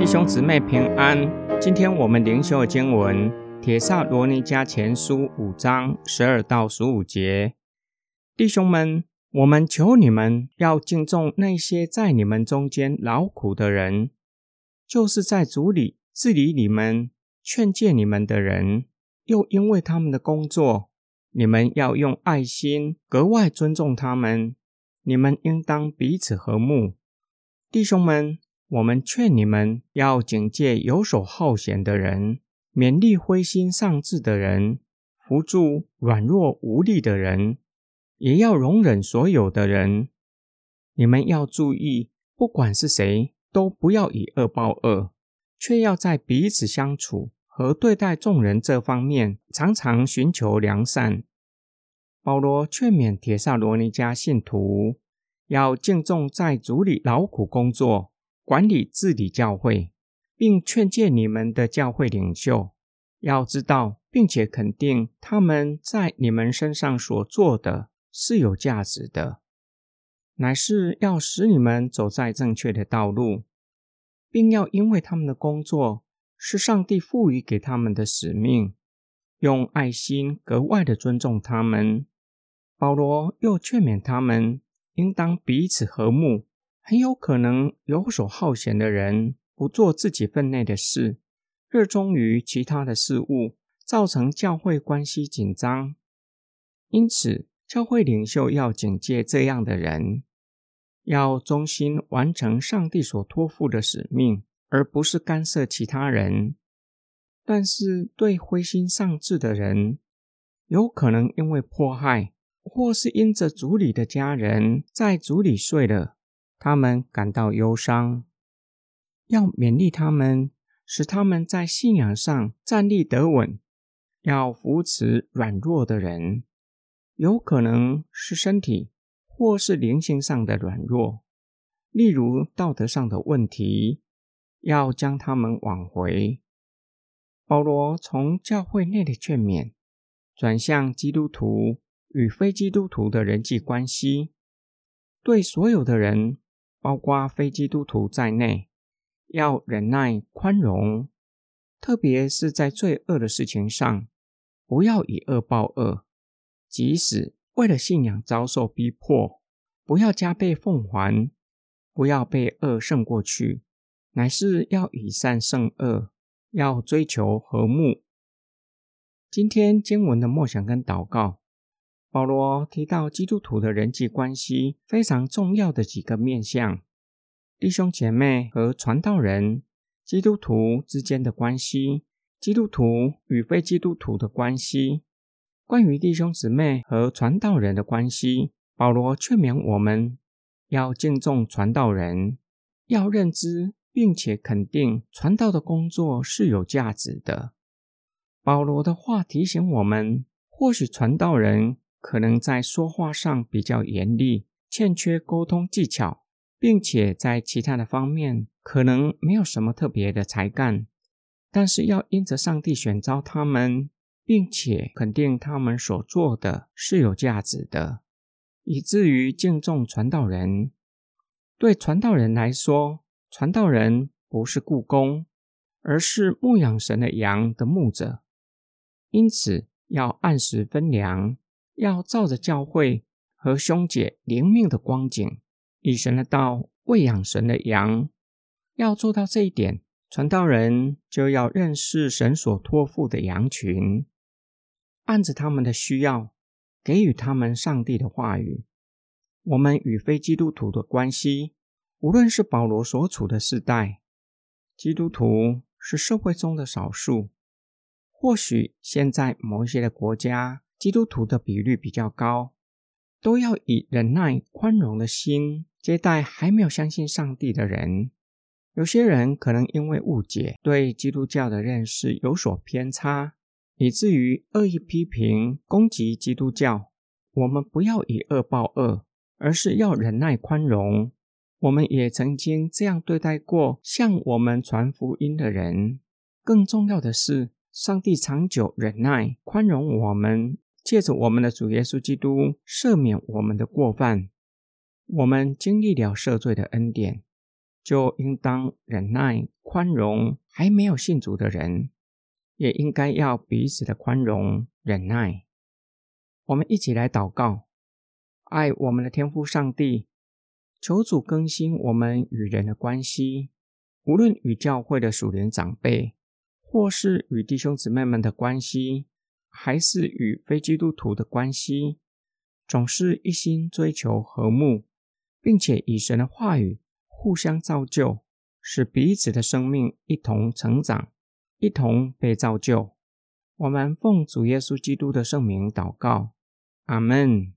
弟兄姊妹平安，今天我们灵修的经文《铁萨罗尼迦前书》五章十二到十五节。弟兄们，我们求你们要敬重那些在你们中间劳苦的人，就是在主里治理你们、劝诫你们的人，又因为他们的工作，你们要用爱心格外尊重他们。你们应当彼此和睦，弟兄们。我们劝你们要警戒游手好闲的人，勉励灰心丧志的人，扶助软弱无力的人，也要容忍所有的人。你们要注意，不管是谁，都不要以恶报恶，却要在彼此相处和对待众人这方面，常常寻求良善。保罗劝勉铁萨罗尼迦信徒，要敬重在主里劳苦工作。管理治理教会，并劝诫你们的教会领袖，要知道并且肯定他们在你们身上所做的是有价值的，乃是要使你们走在正确的道路，并要因为他们的工作是上帝赋予给他们的使命，用爱心格外的尊重他们。保罗又劝勉他们，应当彼此和睦。很有可能游手好闲的人不做自己分内的事，热衷于其他的事物，造成教会关系紧张。因此，教会领袖要警戒这样的人，要忠心完成上帝所托付的使命，而不是干涉其他人。但是，对灰心丧志的人，有可能因为迫害，或是因着族里的家人在族里睡了。他们感到忧伤，要勉励他们，使他们在信仰上站立得稳；要扶持软弱的人，有可能是身体或是灵性上的软弱，例如道德上的问题，要将他们挽回。保罗从教会内的劝勉，转向基督徒与非基督徒的人际关系，对所有的人。包括非基督徒在内，要忍耐宽容，特别是在罪恶的事情上，不要以恶报恶。即使为了信仰遭受逼迫，不要加倍奉还，不要被恶胜过去，乃是要以善胜恶，要追求和睦。今天经文的默想跟祷告。保罗提到基督徒的人际关系非常重要的几个面向：弟兄姐妹和传道人、基督徒之间的关系、基督徒与非基督徒的关系。关于弟兄姊妹和传道人的关系，保罗劝勉我们要敬重传道人，要认知并且肯定传道的工作是有价值的。保罗的话提醒我们，或许传道人。可能在说话上比较严厉，欠缺沟通技巧，并且在其他的方面可能没有什么特别的才干。但是要因着上帝选召他们，并且肯定他们所做的是有价值的，以至于敬重传道人。对传道人来说，传道人不是故宫，而是牧养神的羊的牧者，因此要按时分粮。要照着教会和兄姐灵命的光景，以神的道喂养神的羊。要做到这一点，传道人就要认识神所托付的羊群，按着他们的需要，给予他们上帝的话语。我们与非基督徒的关系，无论是保罗所处的时代，基督徒是社会中的少数，或许现在某一些的国家。基督徒的比率比较高，都要以忍耐、宽容的心接待还没有相信上帝的人。有些人可能因为误解，对基督教的认识有所偏差，以至于恶意批评、攻击基督教。我们不要以恶报恶，而是要忍耐、宽容。我们也曾经这样对待过向我们传福音的人。更重要的是，上帝长久忍耐、宽容我们。借着我们的主耶稣基督赦免我们的过犯，我们经历了赦罪的恩典，就应当忍耐宽容还没有信主的人，也应该要彼此的宽容忍耐。我们一起来祷告，爱我们的天父上帝，求主更新我们与人的关系，无论与教会的属灵长辈，或是与弟兄姊妹们的关系。还是与非基督徒的关系，总是一心追求和睦，并且以神的话语互相造就，使彼此的生命一同成长，一同被造就。我们奉主耶稣基督的圣名祷告，阿门。